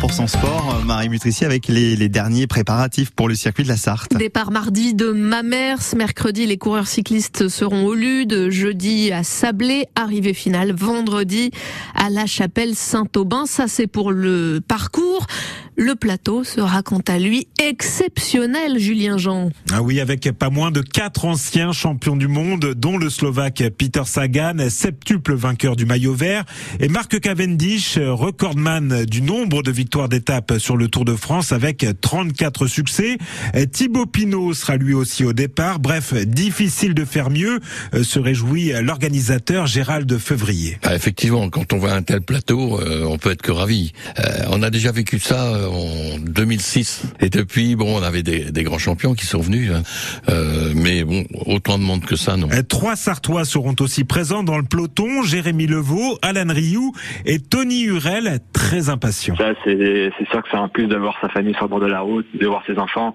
100% sport, Marie Mutrici avec les, les, derniers préparatifs pour le circuit de la Sarthe. Départ mardi de Mamers, mercredi les coureurs cyclistes seront au Lude, jeudi à Sablé, arrivée finale vendredi à la chapelle Saint-Aubin. Ça c'est pour le parcours. Le plateau sera quant à lui exceptionnel, Julien Jean. Ah oui, avec pas moins de quatre anciens champions du monde, dont le Slovaque Peter Sagan, septuple vainqueur du maillot vert, et Marc Cavendish, recordman du nombre de victoires d'étape sur le Tour de France avec 34 succès. Thibaut Pinot sera lui aussi au départ. Bref, difficile de faire mieux, se réjouit l'organisateur Gérald Fevrier. Ah, effectivement, quand on voit un tel plateau, euh, on peut être que ravi. Euh, on a déjà vécu ça euh, en 2006. Et depuis, bon, on avait des, des grands champions qui sont venus, hein. euh, mais bon, autant de monde que ça, non. Trois Sartois seront aussi présents dans le peloton Jérémy Levaux, Alan Rioux et Tony Hurel, très impatient. Ça, c'est sûr que c'est un plus d'avoir sa famille sur le bord de la route, de voir ses enfants.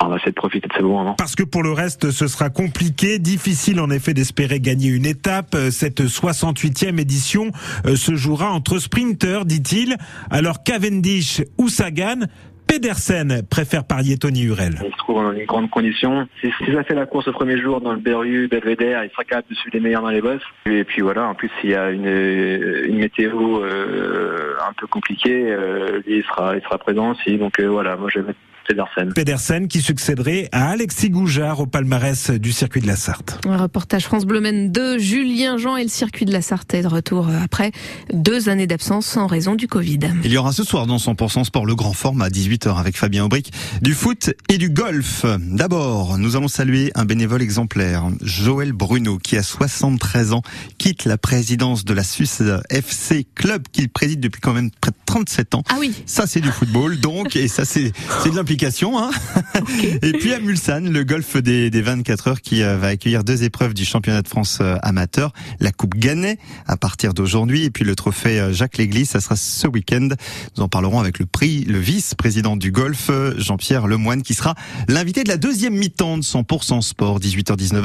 On va essayer de profiter de ce bon moment. Parce que pour le reste, ce sera compliqué, difficile en effet d'espérer gagner une étape. Cette 68e édition euh, se jouera entre sprinters, dit-il. Alors Cavendish ou Sagan Pedersen préfère parier Tony Hurel. Il se trouve dans une grande condition. Si, si, ça fait la course au premier jour dans le Berru, Belvedere, il sera capable de suivre les meilleurs dans les bosses. Et puis voilà, en plus, s'il y a une, météo euh, un peu compliquée, euh, il sera, il sera présent aussi. Donc euh, voilà, moi je vais mettre Pedersen. Pedersen qui succéderait à Alexis Goujard au palmarès du circuit de la Sarthe. Un reportage France Bleu Maine de Julien Jean et le circuit de la Sarthe est de retour après deux années d'absence en raison du Covid. Il y aura ce soir dans 100% Sport le grand format à 18h avec Fabien Aubric du foot et du golf. D'abord, nous allons saluer un bénévole exemplaire, Joël Bruno, qui a 73 ans, quitte la présidence de la Suisse FC Club qu'il préside depuis quand même près de 37 ans. Ah oui. Ça c'est du football donc et ça c'est c'est de l'implication Hein okay. Et puis à Mulsanne, le golf des, des 24 heures qui va accueillir deux épreuves du championnat de France amateur, la Coupe Gannet à partir d'aujourd'hui et puis le trophée Jacques Léglise, ça sera ce week-end. Nous en parlerons avec le prix, le vice-président du golf, Jean-Pierre Lemoine, qui sera l'invité de la deuxième mi-temps de 100% sport, 18h-19h.